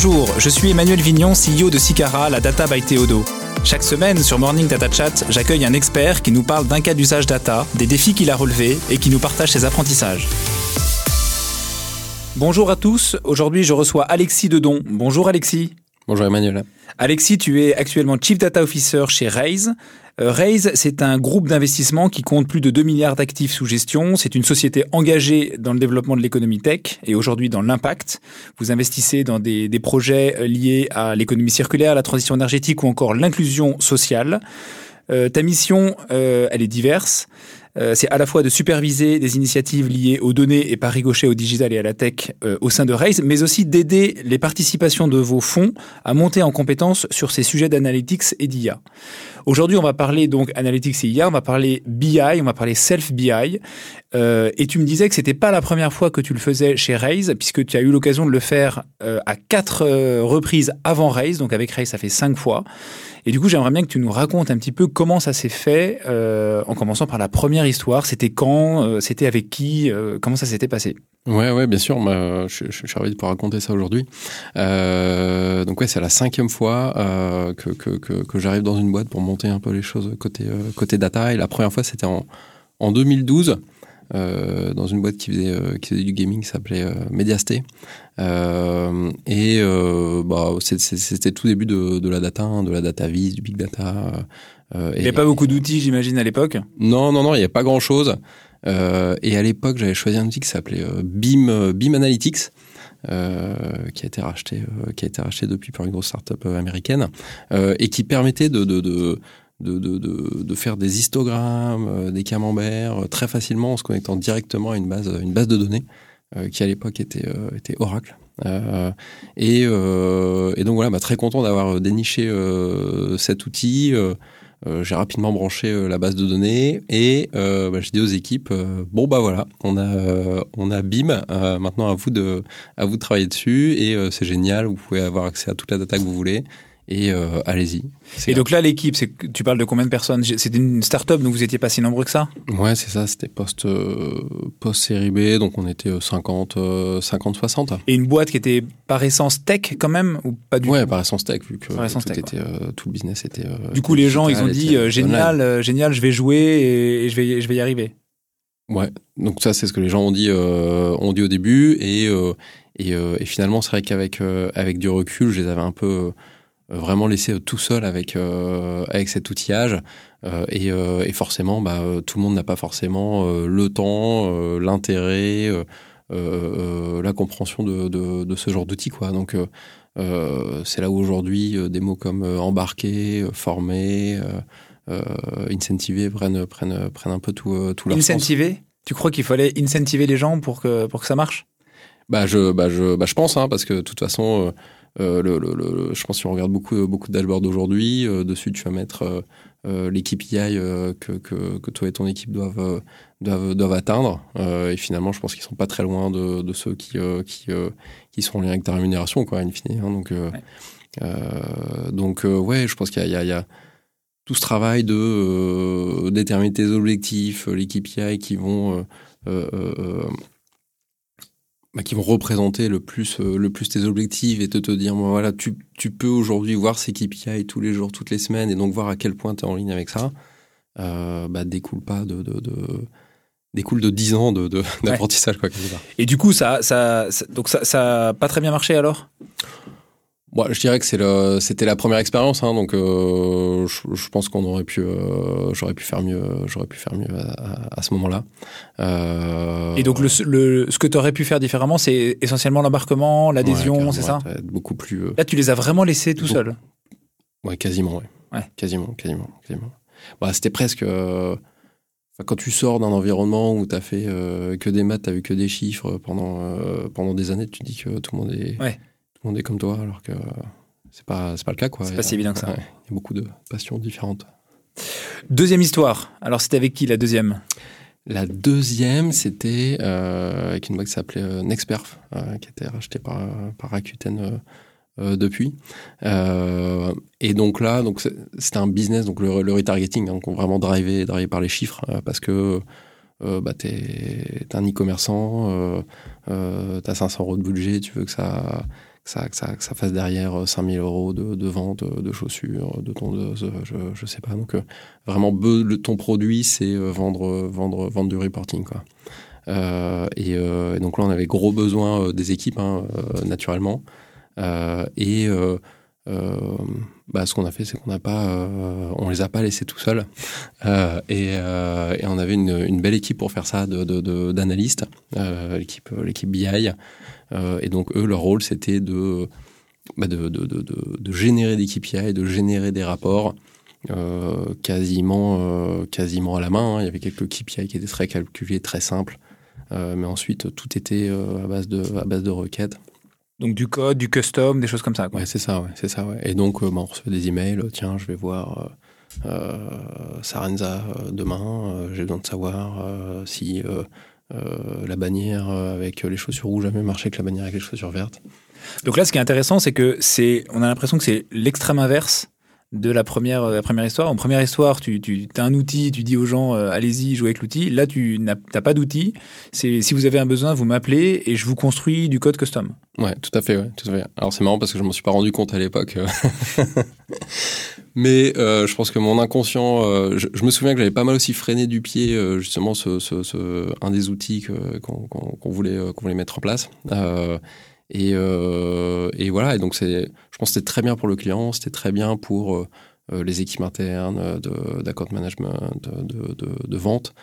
Bonjour, je suis Emmanuel Vignon, CEO de Sicara, la data by Théodo. Chaque semaine sur Morning Data Chat, j'accueille un expert qui nous parle d'un cas d'usage data, des défis qu'il a relevés et qui nous partage ses apprentissages. Bonjour à tous, aujourd'hui je reçois Alexis Dedon. Bonjour Alexis. Bonjour Emmanuel. Alexis, tu es actuellement Chief Data Officer chez Raise. Euh, Raise, c'est un groupe d'investissement qui compte plus de 2 milliards d'actifs sous gestion. C'est une société engagée dans le développement de l'économie tech et aujourd'hui dans l'impact. Vous investissez dans des, projets euh, liés à l'économie circulaire, la transition énergétique ou encore l'inclusion sociale. Euh, ta mission, elle est diverse. Euh, c'est à la fois de superviser des initiatives liées aux données et par ricochet au digital et à la tech euh, au sein de Raise, mais aussi d'aider les participations de vos fonds à monter en compétences sur ces sujets d'analytics et d'IA. Aujourd'hui, on va parler donc analytics et IA, on va parler BI, on va parler self BI. Euh, et tu me disais que c'était pas la première fois que tu le faisais chez Raise, puisque tu as eu l'occasion de le faire à quatre reprises avant Raise. Donc avec Raise, ça fait cinq fois. Et du coup, j'aimerais bien que tu nous racontes un petit peu comment ça s'est fait, euh, en commençant par la première histoire. C'était quand euh, C'était avec qui euh, Comment ça s'était passé? Ouais, ouais, bien sûr. Bah, je, suis ravi de pouvoir raconter ça aujourd'hui. Donc ouais, c'est la cinquième fois que, que, j'arrive dans une boîte pour monter un peu les choses côté côté data. Et la première fois, c'était en, en 2012. Euh, dans une boîte qui faisait, euh, qui faisait du gaming qui s'appelait euh, Mediasté. Euh, et euh, bah, c'était tout début de, de la data, hein, de la data vis, du big data. Il n'y avait pas beaucoup d'outils, j'imagine, à l'époque Non, non, non, il n'y avait pas grand-chose. et à l'époque, j'avais choisi un outil qui s'appelait BIM, BIM Analytics. Euh, qui a été racheté, euh, qui a été racheté depuis par une grosse startup américaine, euh, et qui permettait de, de, de de, de, de, faire des histogrammes, euh, des camemberts euh, très facilement en se connectant directement à une base, une base de données euh, qui à l'époque était, était Oracle. Et, et, donc voilà, bah, très content d'avoir déniché cet outil. j'ai rapidement branché la base de données et bah, j'ai dit aux équipes bon bah voilà, on a on a BIM. maintenant à vous de à vous de travailler dessus et c'est génial. Vous pouvez avoir accès à toute la data que vous voulez et euh, allez-y. Et donc là, l'équipe, tu parles de combien de personnes? C'était une start-up, donc vous n'étiez pas si nombreux que ça? Ouais, c'est ça, c'était post, euh, post série B, donc on était 50, euh, 50, 60. Et une boîte qui était par essence tech quand même ou pas du Ouais, par essence tech, vu que, tout, tech, était, euh, tout le business était. euh, du coup, les gens, ils ont dit génial, génial, je vais jouer et, et, je, vais, je vais y arriver. Ouais, donc ça, c'est ce que les gens ont dit, ont dit au début. Et, et, et finalement, c'est vrai qu'avec avec du recul, je les avais un peu vraiment laissé tout seul avec euh, avec cet outillage. Euh, et, euh, et, forcément bah, tout le monde n'a pas forcément le temps l'intérêt la compréhension de, de, de ce genre d'outils quoi. Donc c'est là où aujourd'hui des mots comme embarquer former incentiver prennent prennent prennent un peu tout tout leur incentiver? Sens. tu crois qu'il fallait incentiver les gens pour que pour que ça marche? Bah je bah je bah je pense hein, parce que de toute façon euh, le, le, le, je pense qu'on regarde beaucoup, beaucoup de dashboards aujourd'hui. Euh, dessus, tu vas mettre euh, l'équipe AI que, que, que, toi et ton équipe doivent, doivent, doivent atteindre. et finalement, je pense qu'ils sont pas très loin de, de ceux qui, qui, qui sont en lien avec ta rémunération, quoi, in fine. Hein, donc, ouais. donc ouais, je pense qu'il y, y, y a, tout ce travail de euh, déterminer tes objectifs, l'équipe AI qui vont euh, euh, bah, qui vont représenter le plus euh, le plus tes objectifs et te te dire bon, voilà tu, tu peux aujourd'hui voir ces KPI tous les jours toutes les semaines et donc voir à quel point tu es en ligne avec ça. Euh, bah découle pas de, de, de découle de 10 ans de d'apprentissage de, ouais. quoi et du coup ça ça, ça donc ça ça a pas très bien marché alors? Bon, je dirais que c'est le, c'était la première expérience, hein, donc euh, je, je, pense qu'on aurait pu, euh, j'aurais pu faire mieux, j'aurais pu faire mieux à, à ce moment-là. Euh... Et donc le, le ce que tu aurais pu faire différemment, c'est essentiellement l'embarquement, l'adhésion, ouais, c'est ça Beaucoup plus. Là, tu les as vraiment laissés tout seuls. Ouais, quasiment, ouais. ouais. Quasiment, quasiment, quasiment. Bah, c'était presque. Quand tu sors d'un environnement où tu as fait que des maths, tu as vu que des chiffres pendant pendant des années, tu dis que tout le monde est ouais est comme toi, alors que c'est pas, c'est pas le cas. Quoi. C'est pas si évident que ça. Il y a beaucoup de passions différentes. Deuxième histoire. Alors, c'était avec qui la deuxième? La deuxième, c'était euh, avec une boîte qui s'appelait euh, Nexperf, euh, qui a été rachetée par, par Rakuten depuis. et donc là, donc c'était un business, donc le, le retargeting, hein, vraiment drivé, drivé par les chiffres, parce que euh, bah, t'es es un e-commerçant, euh, euh, t'as 500 euros de budget, tu veux que ça, ça, ça, ça, fasse derrière 5000 euros de, de, vente de chaussures, de tondeuses, je, je sais pas. Donc, vraiment, le, ton produit, c'est vendre, vendre, vendre du reporting, quoi. Et, donc là, on avait gros besoin des équipes, hein, naturellement. et euh, bah, ce qu'on a fait, c'est qu'on n'a pas, euh, on les a pas laissés tout seuls. Euh, et, et, on avait une, une, belle équipe pour faire ça, d'analystes, de, de, l'équipe, l'équipe BI. et donc eux, leur rôle, c'était de, bah, de, de, générer des KPI, de générer des rapports. quasiment, quasiment à la main. Hein. Il y avait quelques KPI qui étaient très calculés, très simples, mais ensuite tout était à base de, à base de requêtes. Donc du code, du custom, des choses comme ça. Quoi. Ouais, c'est ça, ouais, c'est ça. Ouais. Et donc, euh, bah, on reçoit des emails. Tiens, je vais voir euh, euh Sarenza euh, demain. J'ai besoin de savoir si la bannière avec les chaussures rouges a mieux marché que la bannière avec les chaussures vertes. Donc là, ce qui est intéressant, c'est que c'est, on a l'impression que c'est l'extrême inverse de la première, la première histoire. En première histoire, tu, tu as un outil, tu dis aux gens euh, allez-y, jouez avec l'outil. Là, tu n'as pas d'outil. Si vous avez un besoin, vous m'appelez et je vous construis du code custom. Ouais, tout à fait. Ouais, tout à fait. Alors c'est marrant parce que je m'en suis pas rendu compte à l'époque. Mais euh, je pense que mon inconscient, euh, je, me souviens que j'avais pas mal aussi freiné du pied justement ce, ce, un des outils qu'on qu'on voulait mettre en place. Et, euh, et, voilà, et donc c'est, je pense que c'était très bien pour le client, c'était très bien pour euh, euh, les équipes internes d'account management, de, de, de vente.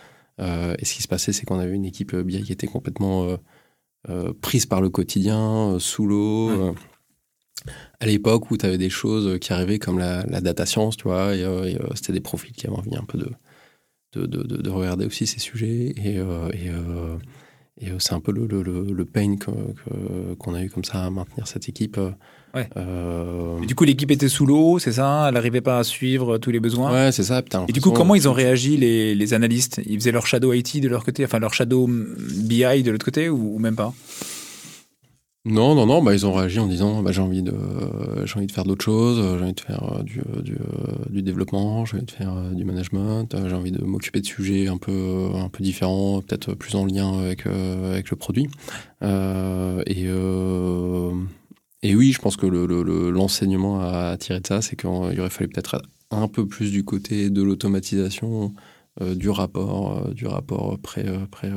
Euh, et ce qui se passait, c'est qu'on avait une équipe BI qui était complètement prise par le quotidien, sous l'eau. à l'époque où tu avais des choses qui arrivaient comme la, la data science, tu vois, et, c'était des profils qui avaient envie un peu de, de, de, de regarder aussi ces sujets. Et, et et euh, c'est un peu le, le, le pain qu'on a eu comme ça à maintenir cette équipe. Ouais. Euh... du coup, l'équipe était sous l'eau, c'est ça? Elle n'arrivait pas à suivre tous les besoins? Ouais, c'est ça. et du coup, comment ils ont réagi, les, les, analystes? Ils faisaient leur shadow IT de leur côté, enfin leur shadow BI de l'autre côté, ou, ou même pas? Non, non, non, bah, ils ont réagi en disant bah, j'ai envie de envie de faire d'autres choses, j'ai envie de faire euh, du, du, euh, du, développement, j'ai envie de faire euh, du management, j'ai envie de m'occuper de sujets un peu un peu différents, peut-être plus en lien avec avec le produit. Euh, et et oui, je pense que l'enseignement le, à tirer de ça, c'est qu'il aurait fallu peut-être un peu plus du côté de l'automatisation euh, du rapport, euh, du rapport pré, euh, pré,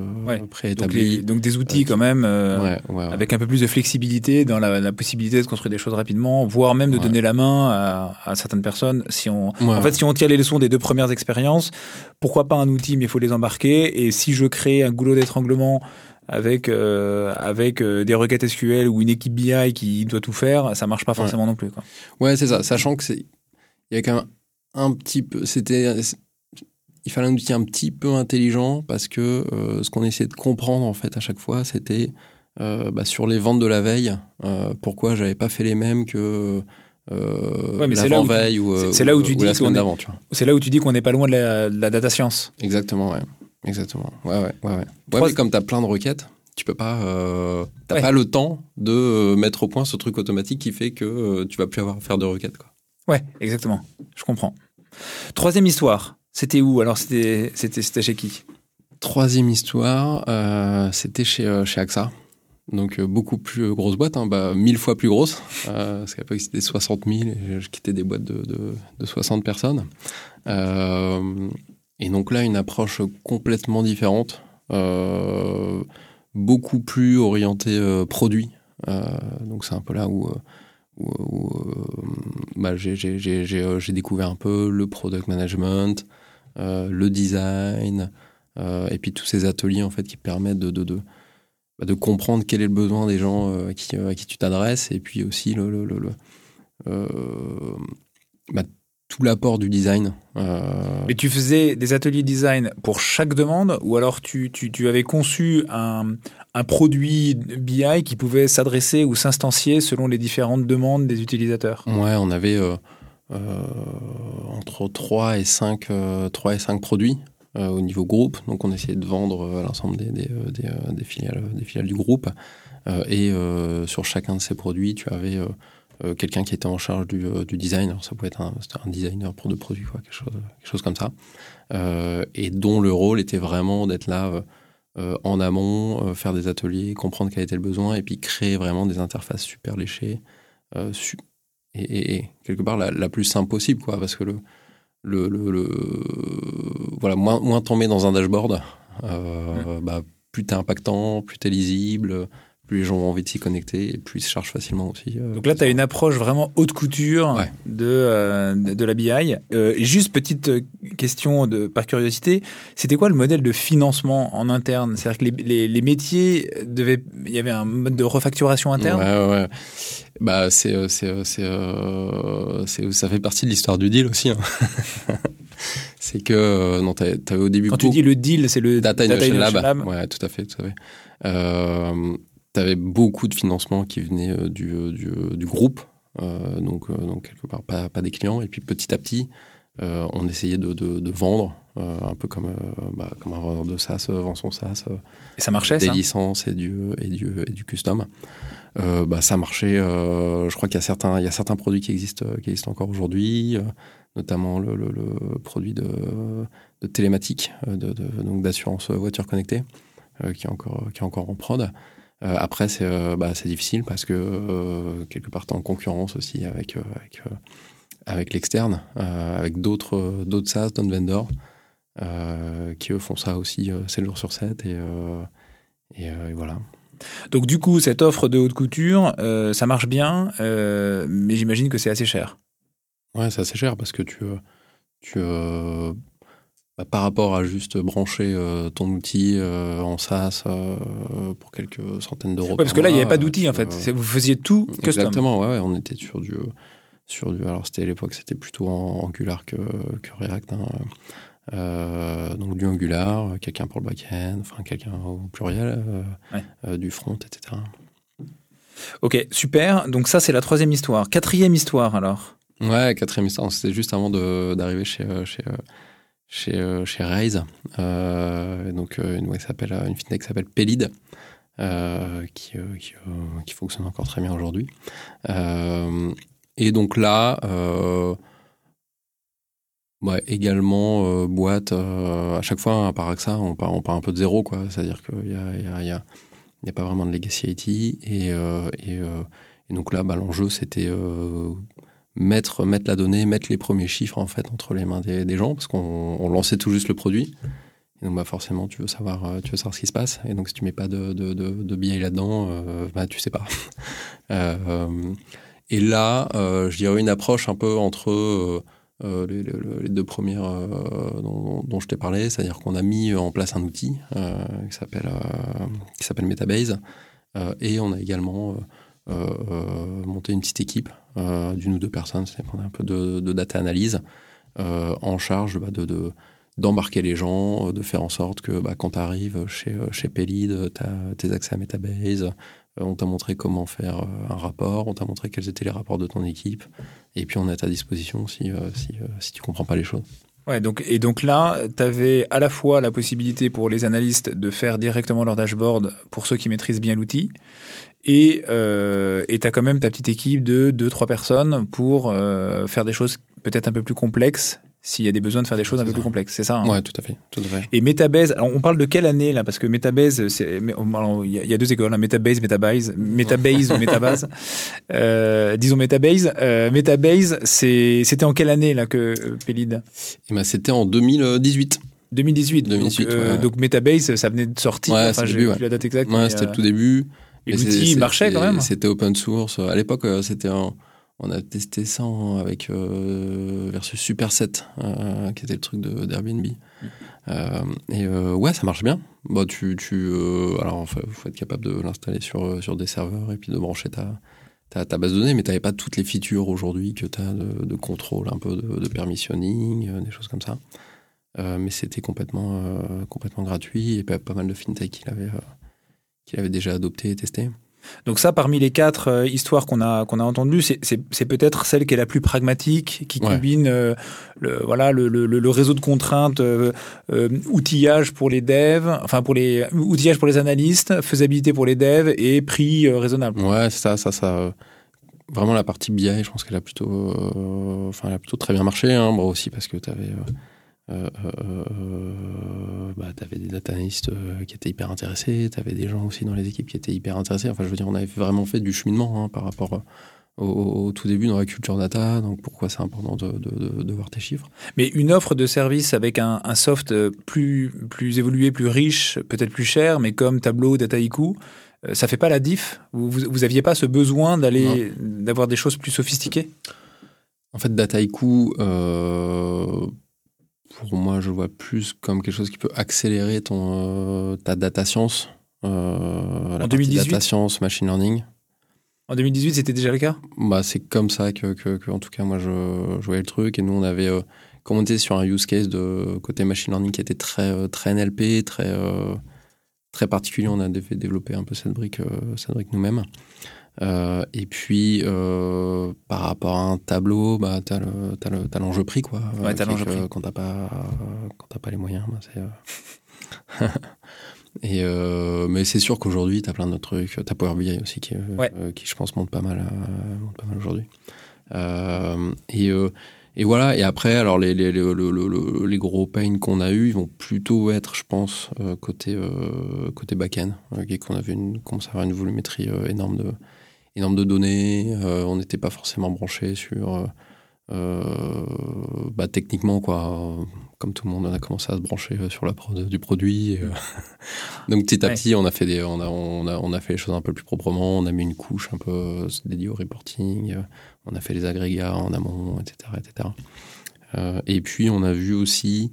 préétabli. Donc, donc, des outils quand même, avec un peu plus de flexibilité dans la, possibilité de construire des choses rapidement, voire même de donner la main à, à, certaines personnes. Si on, en fait, si on tire les leçons des deux premières expériences, pourquoi pas un outil, mais il faut les embarquer. Et si je crée un goulot d'étranglement avec avec des requêtes SQL ou une équipe BI qui doit tout faire, ça marche pas forcément non plus. Quoi. Ouais, c'est ça. Sachant que c'est il y a quand même un petit peu, c'était il fallait un outil un petit peu intelligent parce que euh, ce qu'on essayait de comprendre en fait à chaque fois, c'était euh, bah, sur les ventes de la veille, euh, pourquoi j'avais pas fait les mêmes que euh, ouais, l'avant-veille ou, c'est là où tu dis la semaine d'avant. C'est là où tu dis qu'on n'est pas loin de la, de la, data science. Exactement, ouais. Exactement. Ouais, ouais, ouais. mais comme tu as plein de requêtes, tu peux pas, euh, t'as pas le temps de mettre au point ce truc automatique qui fait que tu vas plus avoir à faire de requêtes. Quoi. Ouais, exactement. Je comprends. Troisième histoire. C'était où alors? C'était chez qui? Troisième histoire, euh, c'était chez, euh, chez AXA. Donc euh, beaucoup plus grosse boîte, hein, bah, mille fois plus grosse. parce qu'à l'époque c'était 60 000 et je quittais des boîtes de, de, de 60 personnes. et donc là une approche complètement différente, beaucoup plus orientée produit. donc c'est un peu là où où, bah, j'ai découvert un peu le product management, le design, euh, et puis tous ces ateliers en fait qui permettent de, de, de, bah, de comprendre quel est le besoin des gens euh, à, qui, à qui tu t'adresses, et puis aussi le, le, le, bah, tout l'apport du design. Euh... Mais tu faisais des ateliers design pour chaque demande ou alors tu, tu, tu avais conçu un, un, produit BI qui pouvait s'adresser ou s'instancier selon les différentes demandes des utilisateurs? Ouais, on avait euh, euh, entre 3 et 5, 3 euh, et 5 produits euh, au niveau groupe. Donc on essayait de vendre à l'ensemble des, des, filiales, des filiales du groupe. et sur chacun de ces produits, tu avais quelqu'un qui était en charge du, du design. Ça pouvait être un, designer pour deux produits, quelque chose comme ça. et dont le rôle était vraiment d'être là en amont, faire des ateliers, comprendre quel était le besoin, et puis créer vraiment des interfaces super léchées, et, quelque part la, plus simple possible, quoi, parce que le, le, le, voilà, moins, moins tomber dans un dashboard, bah, plus t'es impactant, plus t'es lisible, plus les gens ont envie de s'y connecter et plus ils se chargent facilement aussi. Euh, Donc là, tu as une approche vraiment haute couture de, euh, de la BI. Euh, juste petite question de, par curiosité, c'était quoi le modèle de financement en interne? C'est-à-dire que les, les, les, métiers devaient, il y avait un mode de refacturation interne? Ouais, ouais. Bah, c'est, c'est, c'est, ça fait partie de l'histoire du deal aussi. Hein. c'est que non, t'avais, avais au début. Quand tu dis le deal, c'est le Data, Innovation Lab. Ouais, tout à fait, tout à fait. Euh, tu avais beaucoup de financement qui venait euh, du, euh, du, euh, du, groupe, donc, donc quelque part pas, pas, des clients. Et puis petit à petit, on essayait de, de, de vendre, un peu comme, bah, comme un vendeur de SaaS vend son SaaS. et ça marchait, Des licences et du, et du, et du custom. Bah, ça marchait. je crois qu'il y a certains, produits qui existent, qui existent encore aujourd'hui, notamment le, produit de, télématique, donc d'assurance voiture connectée, qui est encore, en prod. Euh, après, c'est euh, bah, difficile parce que euh, quelque part, tu en concurrence aussi avec, avec, avec l'externe, avec d'autres d'autres SaaS, d'autres vendors, qui eux font ça aussi 7 jours sur 7. Et, et, voilà. Donc du coup, cette offre de haute couture, ça marche bien, mais j'imagine que c'est assez cher. Ouais, c'est assez cher parce que tu, tu, bah, par rapport à juste brancher euh, ton outil euh, en SaaS euh, pour quelques centaines d'euros. parce que là, il n'y avait pas d'outil en fait. Vous faisiez tout custom. Exactement, ouais, on était sur du. Sur du alors, c'était à l'époque, c'était plutôt en Angular que, que React. Hein. Donc, du Angular, quelqu'un pour le back-end, enfin, quelqu'un au pluriel, du front, etc. Ok, super. Donc, ça, c'est la troisième histoire. Quatrième histoire alors Ouais, quatrième histoire. C'était juste avant d'arriver chez. chez chez, euh, chez Raise. Euh, donc euh, une, s'appelle, une fintech qui s'appelle Pelid. qui, qui, qui, fonctionne encore très bien aujourd'hui. et donc là, Ouais, également boîte à chaque fois à part ça on part un peu de zéro quoi c'est à dire qu'il y a il y a, pas vraiment de legacy IT et, et, donc là bah, l'enjeu c'était mettre, la donnée, mettre les premiers chiffres en fait entre les mains des, gens, parce qu'on lançait tout juste le produit. Et donc bah, forcément, tu veux savoir, euh, tu veux savoir ce qui se passe. Et donc si tu mets pas de, de, là-dedans, euh, bah tu sais pas. euh, et là, euh, je dirais une approche un peu entre euh, les, deux premières dont, dont, je t'ai parlé, c'est-à-dire qu'on a mis en place un outil qui s'appelle qui s'appelle Metabase, et on a également monté une petite équipe euh, d'une ou deux personnes, ça dépend un peu de, data analyse, euh, en charge bah, de, d'embarquer les gens, euh, de faire en sorte que bah, quand tu arrives chez, chez tu as tes accès à Metabase, on t'a montré comment faire un rapport, on t'a montré quels étaient les rapports de ton équipe, et puis on est à ta disposition si, si, si tu comprends pas les choses. Ouais, donc, et donc là, tu avais à la fois la possibilité pour les analystes de faire directement leur dashboard pour ceux qui maîtrisent bien l'outil, et euh, tu as quand même ta petite équipe de 2-3 personnes pour euh, faire des choses peut-être un peu plus complexes s'il y a des besoins de faire des choses un peu plus complexes, c'est ça hein Ouais, tout à fait, tout à fait. Et Metabase, alors on parle de quelle année là? Parce que Metabase, c'est, il y, a deux écoles, hein, Metabase, Metabase, Metabase ou Metabase. Euh, disons Metabase. Euh, Metabase, c'était en quelle année là que euh, Pelid eh ben, c'était en 2018. 2018. 2018 donc, euh, donc, Metabase, ça venait de sortir. Ouais, enfin, j'ai la date exacte. Ouais, c'était le tout début. Et l'outil marchait quand même. C'était open source. À l'époque, c'était un on a testé ça avec euh, versus Superset, euh, qui était le truc d'Airbnb. Mm. Euh, et ouais, ça marche bien. Bah, tu, tu, alors, il faut être capable de l'installer sur, sur des serveurs et puis de brancher ta, ta, ta base de données, mais tu n'avais pas toutes les features aujourd'hui que tu as de, de, contrôle, un peu de, de permissioning, des choses comme ça. mais c'était complètement, complètement gratuit et pas, pas mal de fintech qui l'avaient avait déjà adopté et testé. Donc ça, parmi les quatre euh, histoires qu'on a qu'on a entendues, c'est peut-être celle qui est la plus pragmatique, qui combine euh, le voilà le, le, le, réseau de contraintes, euh, outillage pour les devs, enfin pour les outillage pour les analystes, faisabilité pour les devs et prix raisonnable. Ouais, ça, ça, ça. Vraiment la partie BI, je pense qu'elle a plutôt, enfin, elle a plutôt très bien marché. Hein, bon aussi parce que tu avais euh, bah, tu avais des data analysts qui étaient hyper intéressés, tu avais des gens aussi dans les équipes qui étaient hyper intéressés. Enfin, je veux dire, on avait vraiment fait du cheminement hein, par rapport au, tout début dans la culture data, donc pourquoi c'est important de, voir tes chiffres. Mais une offre de service avec un, soft plus, plus évolué, plus riche, peut-être plus cher, mais comme Tableau, Dataiku, ça fait pas la diff? Vous, vous, aviez pas ce besoin d'aller d'avoir des choses plus sophistiquées? En fait, Dataiku, euh, pour moi, je vois plus comme quelque chose qui peut accélérer ton, euh, ta data science. Euh, en 2018 Data science, machine learning. En 2018, c'était déjà le cas? Bah, C'est comme ça que, que, en tout cas, moi, je, voyais le truc. Et nous, on avait euh, commenté sur un use case de côté machine learning qui était très, euh, très NLP, très, euh, très particulier. On a développé un peu cette brique, cette brique nous-mêmes. Et puis, par rapport à un tableau, bah, tu as l'enjeu prix. Quoi, ouais, t'as l'enjeu prix. Quand tu pas, pas les moyens, bah, c'est. Et euh, mais c'est sûr qu'aujourd'hui, tu as plein d'autres trucs. Tu as Power BI aussi qui, euh, qui, je pense, monte pas mal, euh, aujourd'hui. et, et voilà. Et après, alors, les, les, les, les gros pains qu'on a eu, ils vont plutôt être, je pense, côté, côté back-end. qu'on avait une, avoir une volumétrie énorme, de, énorme de données. on n'était pas forcément branché sur euh, bah, techniquement, quoi, comme tout le monde, on a commencé à se brancher euh, sur la prod du produit. Euh. Donc petit à petit, on a fait des, on a, on a, on a fait les choses un peu plus proprement. On a mis une couche un peu dédiée au reporting. On a fait les agrégats en amont, etc., etc. et puis on a vu aussi,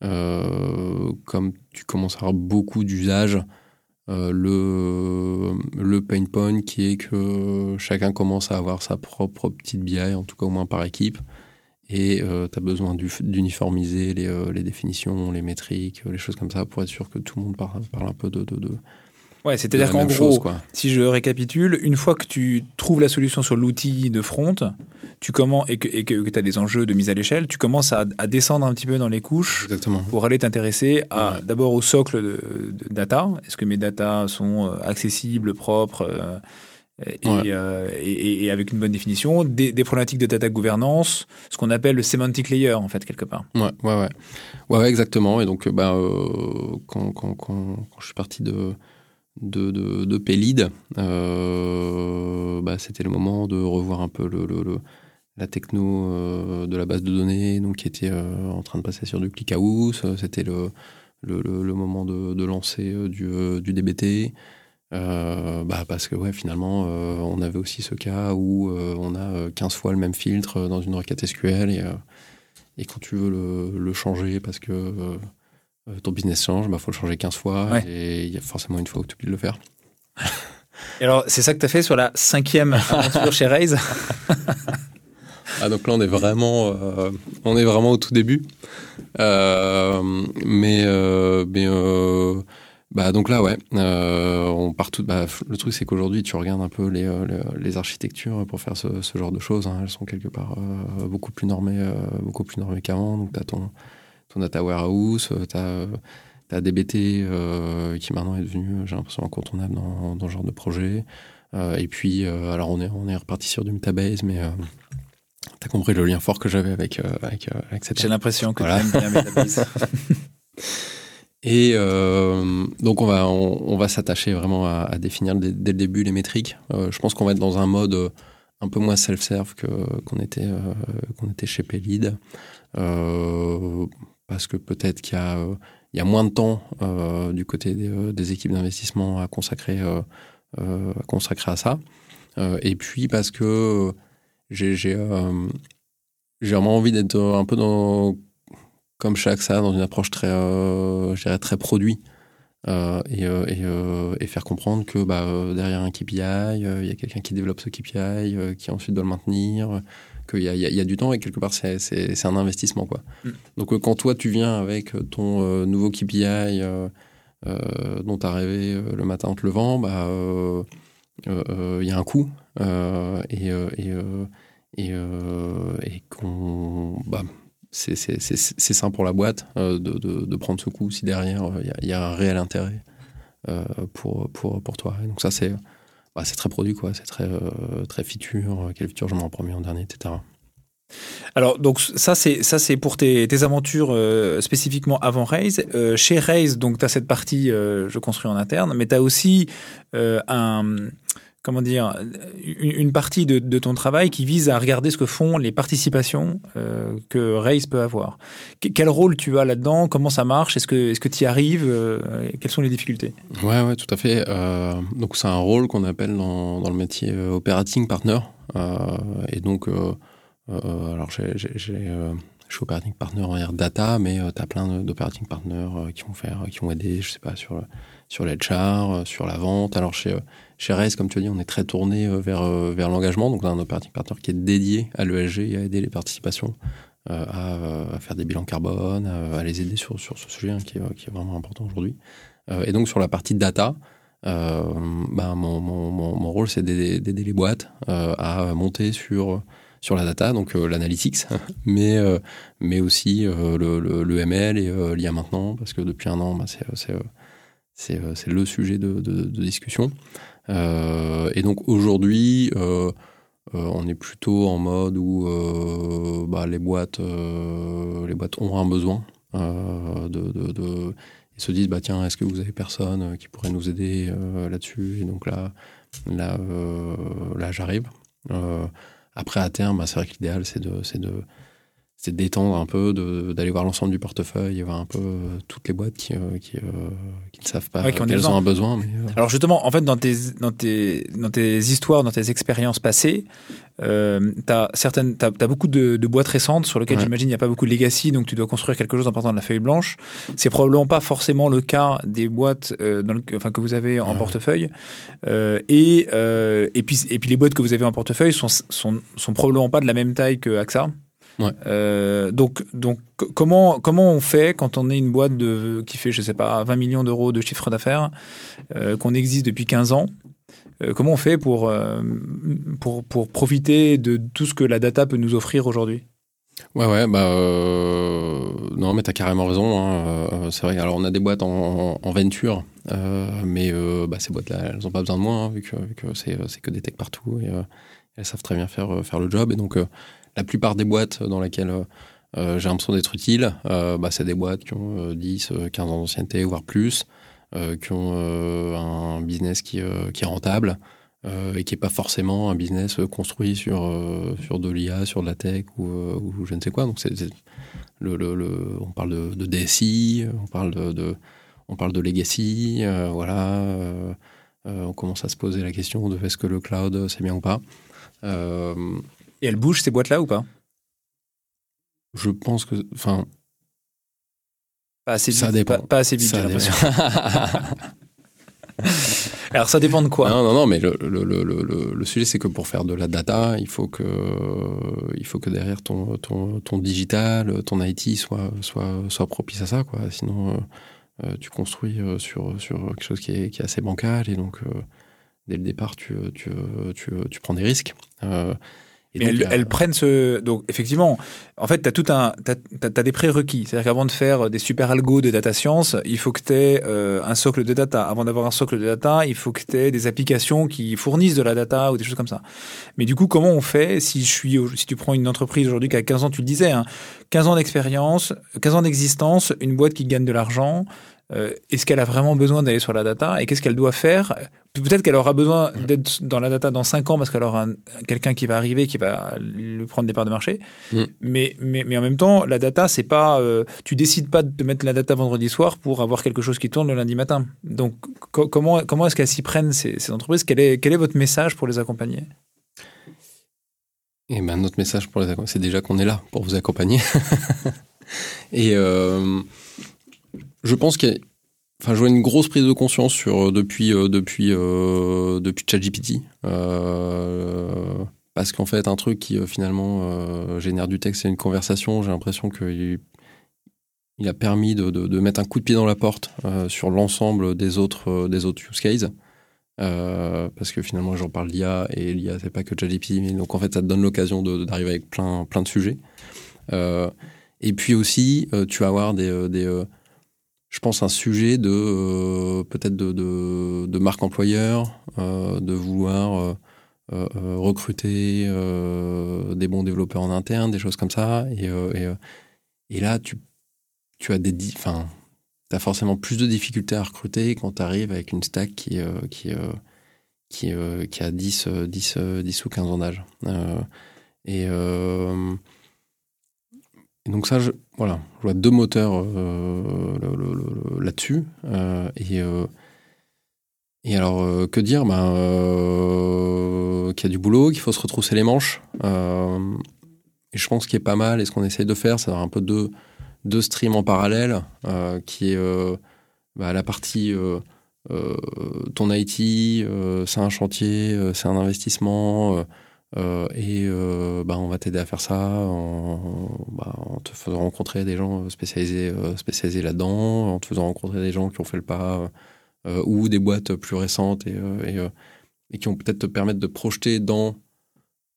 comme tu commences à avoir beaucoup d'usages euh, le, le pain point qui est que chacun commence à avoir sa propre petite BI, en tout cas au moins par équipe, et euh, tu as besoin d'uniformiser les, euh, les, définitions, les métriques, les choses comme ça, pour être sûr que tout le monde parle, parle un peu de, de, de Ouais, c'est-à-dire qu'en gros, si je récapitule, une fois que tu trouves la solution sur l'outil de front, tu commences et que tu as des enjeux de mise à l'échelle, tu commences à, descendre un petit peu dans les couches pour aller t'intéresser à d'abord au socle de, data. Est-ce que mes data sont euh, accessibles, propres euh, euh, et, et, avec une bonne définition, des, problématiques de data gouvernance, ce qu'on appelle le semantic layer en fait quelque part. Ouais, ouais, ouais, ouais, exactement. Et donc, bah, quand, quand, quand, je suis parti de de, de, de Pélide, euh, bah, c'était le moment de revoir un peu le, la techno euh, de la base de données, donc qui était euh, en train de passer sur du ClickHouse. C'était le, moment de, de lancer du, du DBT. bah parce que ouais, finalement, on avait aussi ce cas où on a 15 fois le même filtre dans une requête SQL et, et quand tu veux le, changer parce que ton business change, il bah, faut le changer 15 fois et il y a forcément une fois où tu peux le faire. Et alors, c'est ça que tu as fait sur la cinquième aventure chez Raise ah, donc là, on est vraiment, euh, on est vraiment au tout début. Euh, mais mais bah, donc là, ouais, on part tout. Bah, le truc, c'est qu'aujourd'hui, tu regardes un peu les, les, architectures pour faire ce, ce genre de choses. Hein. elles sont quelque part beaucoup plus normées, beaucoup plus normées qu'avant. Donc, tu as ton ton data warehouse, euh, tu as, DBT euh, qui maintenant est devenu, j'ai l'impression, incontournable dans, dans, ce genre de projet. Euh, et puis, alors on est, on est reparti sur du Metabase, mais tu as compris le lien fort que j'avais avec, avec, avec cette. J'ai l'impression que voilà. tu aimes bien Metabase. Et donc on va on, va s'attacher vraiment à, définir dès, le début les métriques. je pense qu'on va être dans un mode un peu moins self-serve qu'on était qu'on était chez Pelid parce que peut-être qu'il y a, euh, y a moins de temps euh, du côté des, euh, des équipes d'investissement à consacrer, à consacrer à ça. et puis parce que j'ai vraiment envie d'être un peu dans comme chez AXA dans une approche très je dirais très produit et, et, et, faire comprendre que bah, derrière un KPI il y a quelqu'un qui développe ce KPI qui ensuite doit le maintenir qu'il y, y, a du temps et quelque part c'est un investissement quoi. Mm. Donc euh, quand toi tu viens avec ton euh, nouveau KPI euh, dont tu as rêvé le matin en te levant, bah il y a un coût et et, et, et qu'on bah, c'est sain pour la boîte de, de, de, prendre ce coup si derrière il y, y, a un réel intérêt pour, pour, pour toi. Donc ça c'est bah, très produit, quoi. C'est très, euh, très feature. Quelle feature je m'en premier en dernier, etc. Alors, donc ça, c'est ça, c'est pour tes, tes aventures euh, spécifiquement avant Raise. Euh, chez Raise, donc tu as cette partie euh, je construis en interne, mais tu as aussi un comment dire une, partie de, ton travail qui vise à regarder ce que font les participations que Raise peut avoir. quel rôle tu as là-dedans? Comment ça marche? Est-ce que que tu y arrives Quelles sont les difficultés? Ouais, ouais, tout à fait. donc c'est un rôle qu'on appelle dans, dans le métier operating partner. et donc euh, alors, j'ai, euh, je suis operating partner en Air Data, mais euh, tu as plein d'operating partners qui vont faire, qui vont aider, je sais pas, sur, sur l'HR, sur la vente. Alors, chez, chez Race, comme tu as dit, on est très tourné vers, vers l'engagement. Donc, on a un operating partner qui est dédié à l'ESG et à aider les participations à, faire des bilans carbone, à, les aider sur, sur ce sujet hein, qui, est, vraiment important aujourd'hui. et donc, sur la partie data, euh, ben, mon, mon, rôle, c'est d'aider les boîtes à monter sur sur la data, donc euh, l'analytics, mais, euh, mais aussi euh, le, le, ML et l'IA maintenant, parce que depuis un an, bah, c'est le sujet de, discussion. et donc aujourd'hui, on est plutôt en mode où bah, les, boîtes, les boîtes ont un besoin ils se disent bah tiens est-ce que vous avez personne qui pourrait nous aider là-dessus? Et donc là là là j'arrive après, à terme, bah, c'est vrai que l'idéal, c'est de, c'est de, c'est d'étendre un peu, d'aller voir l'ensemble du portefeuille et voir un peu euh, toutes les boîtes qui, euh, qui, euh, qui, ne savent pas qu'elles ont un besoin. Mais, Alors justement, en fait, dans tes, dans tes, dans tes histoires, dans tes expériences passées, tu as, certaines, as, as, beaucoup de, de, boîtes récentes sur lesquelles j'imagine il n'y a pas beaucoup de legacy, donc tu dois construire quelque chose en partant de la feuille blanche. C'est probablement pas forcément le cas des boîtes dans le, enfin, que vous avez en portefeuille. et, et, puis, et puis les boîtes que vous avez en portefeuille sont, sont, sont probablement pas de la même taille que AXA. Ouais. Euh, donc, donc comment, comment on fait quand on est une boîte de, qui fait, je sais pas, 20 millions d'euros de chiffre d'affaires, euh, qu'on existe depuis 15 ans euh, Comment on fait pour, pour, pour profiter de tout ce que la data peut nous offrir aujourd'hui? Ouais, ouais, bah euh, non, mais t'as carrément raison. Hein, euh, c'est vrai. Alors, on a des boîtes en, en, venture, euh, mais bah, ces boîtes-là, elles ont pas besoin de moi, hein, vu que, vu que c'est, c'est que des techs partout et elles savent très bien faire faire le job. Et donc, la plupart des boîtes dans lesquelles euh, euh, j'ai l'impression d'être utile, euh, bah, c'est des boîtes qui ont 10, 15 ans d'ancienneté, voire plus, qui ont un business qui, est rentable. et qui n'est pas forcément un business construit sur, sur de l'IA, sur de la tech ou, je ne sais quoi. On parle de, de, DSI, on parle de, de on parle de legacy, voilà. on commence à se poser la question de est-ce que le cloud c'est bien ou pas. Et elles bougent ces boîtes-là ou pas? Je pense que. Enfin. Pas assez vite. Ça dépend. Pas, assez vite, j'ai l'impression. Alors ça dépend de quoi? Non, non, non, mais le, le, le, le sujet, c'est que pour faire de la data, il faut que, il faut que derrière ton, ton, ton digital, ton IT soit, soit, soit propice à ça. Quoi. Sinon, euh, tu construis euh, sur, sur quelque chose qui est, qui est assez bancal et donc, euh, dès le départ, tu, tu, tu, tu prends des risques. Euh, mais elles, elles, prennent ce. Donc, effectivement, en fait, tu as tout un. Tu as, des prérequis. C'est-à-dire qu'avant de faire des super algos de data science, il faut que tu aies euh, un socle de data. Avant d'avoir un socle de data, il faut que tu aies des applications qui fournissent de la data ou des choses comme ça. Mais du coup, comment on fait si je suis si tu prends une entreprise aujourd'hui qui a 15 ans, tu le disais, hein, 15 ans d'expérience, 15 ans d'existence, une boîte qui gagne de l'argent, euh, est-ce qu'elle a vraiment besoin d'aller sur la data et qu'est-ce qu'elle doit faire? Peut-être qu'elle aura besoin d'être dans la data dans 5 ans parce qu'elle aura quelqu'un qui va arriver qui va lui prendre des parts de marché. Mm. Mais, mais, mais en même temps, la data, c'est pas. Euh, tu décides pas de mettre la data vendredi soir pour avoir quelque chose qui tourne le lundi matin. Donc, comment, comment est-ce qu'elles s'y prennent, ces, ces entreprises? Quel est, quel est votre message pour les accompagner? Et eh ben, notre message pour les accompagner, c'est déjà qu'on est là pour vous accompagner. et. Euh je pense qu'il y a Enfin, je vois une grosse prise de conscience sur euh, depuis euh, depuis euh, depuis ChatGPT euh, parce qu'en fait un truc qui finalement génère du texte et une conversation, j'ai l'impression qu'il il a permis de, mettre un coup de pied dans la porte sur l'ensemble des autres des autres use cases. parce que finalement j'en parle d'IA et l'IA c'est pas que ChatGPT mais donc en fait ça te donne l'occasion d'arriver avec plein plein de sujets. et puis aussi tu vas avoir des je pense, un sujet de euh, peut-être de, marque employeur, euh, de vouloir recruter des bons développeurs en interne, des choses comme ça. Et, là, tu, as forcément plus de difficultés à recruter quand tu arrives avec une stack qui, qui, qui, qui a 10, 10, 10 ou 15 ans d'âge. et donc ça, je, voilà, je vois deux moteurs euh, là-dessus. Euh, et, euh, et alors, que dire ben, Qu'il y a du boulot, qu'il faut se retrousser les manches. et je pense qu'il est pas mal, et ce qu'on essaye de faire, c'est d'avoir un peu deux, deux streams en parallèle, qui est bah, la partie... ton IT, c'est un chantier, c'est un investissement, euh, et euh, bah, on va t'aider à faire ça en, bah, en, te faisant rencontrer des gens spécialisés, euh, spécialisés là-dedans, en te faisant rencontrer des gens qui ont fait le pas, ou des boîtes plus récentes et, et, et qui vont peut-être te permettre de projeter dans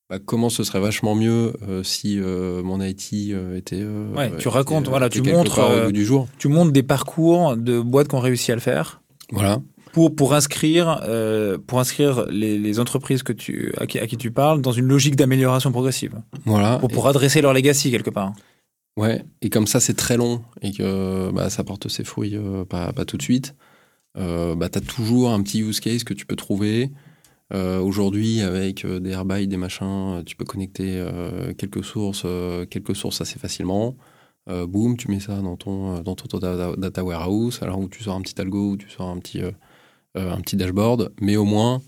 bah, comment ce serait vachement mieux si mon IT était. ouais, tu racontes, voilà, tu montres, du jour. tu montres des parcours de boîtes qui ont réussi à le faire. Voilà pour, pour inscrire, euh, pour inscrire les, les, entreprises que tu, à, qui, à qui tu parles dans une logique d'amélioration progressive. Voilà. Pour, pour adresser leur legacy quelque part. Ouais, et comme ça c'est très long et que bah, ça porte ses fruits euh, pas, pas, tout de suite, euh, bah, tu as toujours un petit use case que tu peux trouver. Euh, Aujourd'hui, avec euh, des Airbyte, des machins, tu peux connecter quelques sources, quelques sources assez facilement. boum, tu mets ça dans ton, dans ton data, data warehouse, alors où tu sors un petit algo, où tu sors un petit euh, un petit dashboard, mais au moins,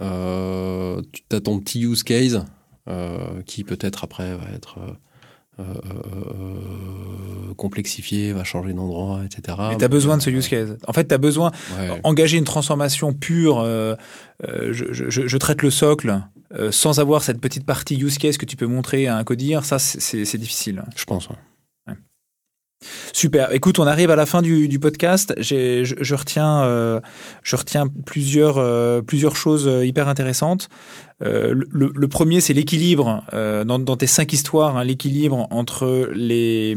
euh, tu as ton petit use case euh, qui peut-être après va être complexifié, va changer d'endroit, etc. Mais tu as besoin de ce use case. En fait, tu as besoin d'engager une transformation pure. je, traite le socle sans avoir cette petite partie use case que tu peux montrer à un codir. Ça, c'est difficile. Je pense. Super. Écoute, on arrive à la fin du, du podcast. Je, je, retiens, euh, je retiens plusieurs, euh, plusieurs choses euh, hyper intéressantes. Le, premier, c'est l'équilibre dans, tes cinq histoires, hein, l'équilibre entre les,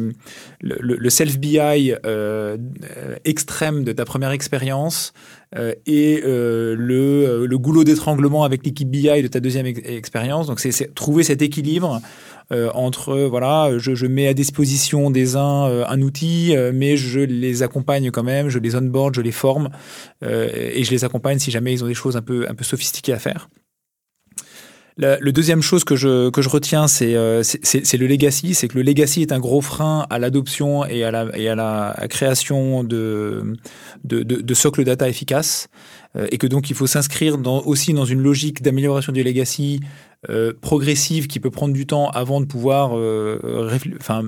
le, le self-BI euh, extrême de ta première expérience et le, le goulot d'étranglement avec l'équipe BI de ta deuxième expérience. Donc, c'est trouver cet équilibre euh, entre voilà, je, je, mets à disposition des uns euh, un outil, euh, mais je les accompagne quand même, je les onboard, je les forme et je les accompagne si jamais ils ont des choses un peu un peu sophistiquées à faire. La, le deuxième chose que je, que je retiens, c'est euh, le legacy. C'est que le legacy est un gros frein à l'adoption et à la, et à la création de, de, de, de data efficaces. Euh, et que donc il faut s'inscrire dans, aussi dans une logique d'amélioration du legacy euh, progressive qui peut prendre du temps avant de pouvoir, euh,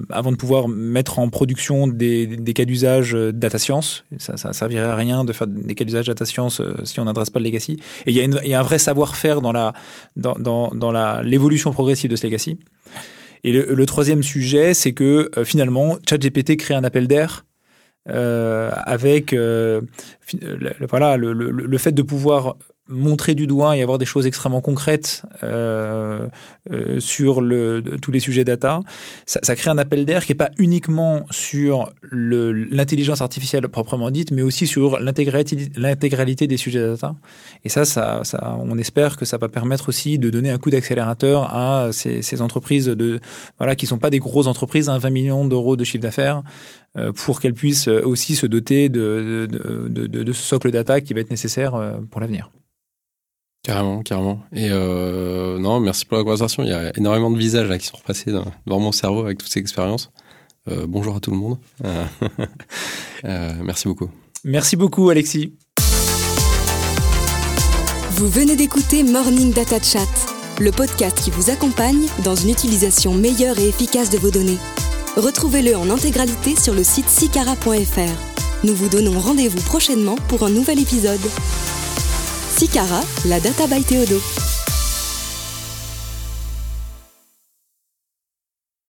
avant de pouvoir mettre en production des, cas d'usage euh, data science. Ça, ça servirait à rien de faire des cas d'usage data science euh, si on n'adresse pas le legacy. Et il y a, un vrai savoir-faire dans la, dans, dans, la, l'évolution progressive de ce legacy. Et le, troisième sujet, c'est que finalement, ChatGPT crée un appel d'air avec voilà le, le, le, fait de pouvoir montrer du doigt et avoir des choses extrêmement concrètes euh, euh, sur tous les sujets data, ça, crée un appel d'air qui n'est pas uniquement sur l'intelligence artificielle proprement dite, mais aussi sur l'intégralité des sujets data. Et ça, ça, ça, on espère que ça va permettre aussi de donner un coup d'accélérateur à ces, ces, entreprises de voilà qui sont pas des grosses entreprises, hein, 20 millions d'euros de chiffre d'affaires, euh, pour qu'elles puissent aussi se doter de, de, ce socle data qui va être nécessaire euh, pour l'avenir. Carrément, carrément. Et euh, non, merci pour la conversation. Il y a énormément de visages là, qui sont repassés dans, dans mon cerveau avec toutes ces expériences. Euh, bonjour à tout le monde. Euh, euh, merci beaucoup. Merci beaucoup, Alexis. Vous venez d'écouter Morning Data Chat, le podcast qui vous accompagne dans une utilisation meilleure et efficace de vos données. Retrouvez-le en intégralité sur le site sicara.fr. Nous vous donnons rendez-vous prochainement pour un nouvel épisode. Sicara, la data by Théodo.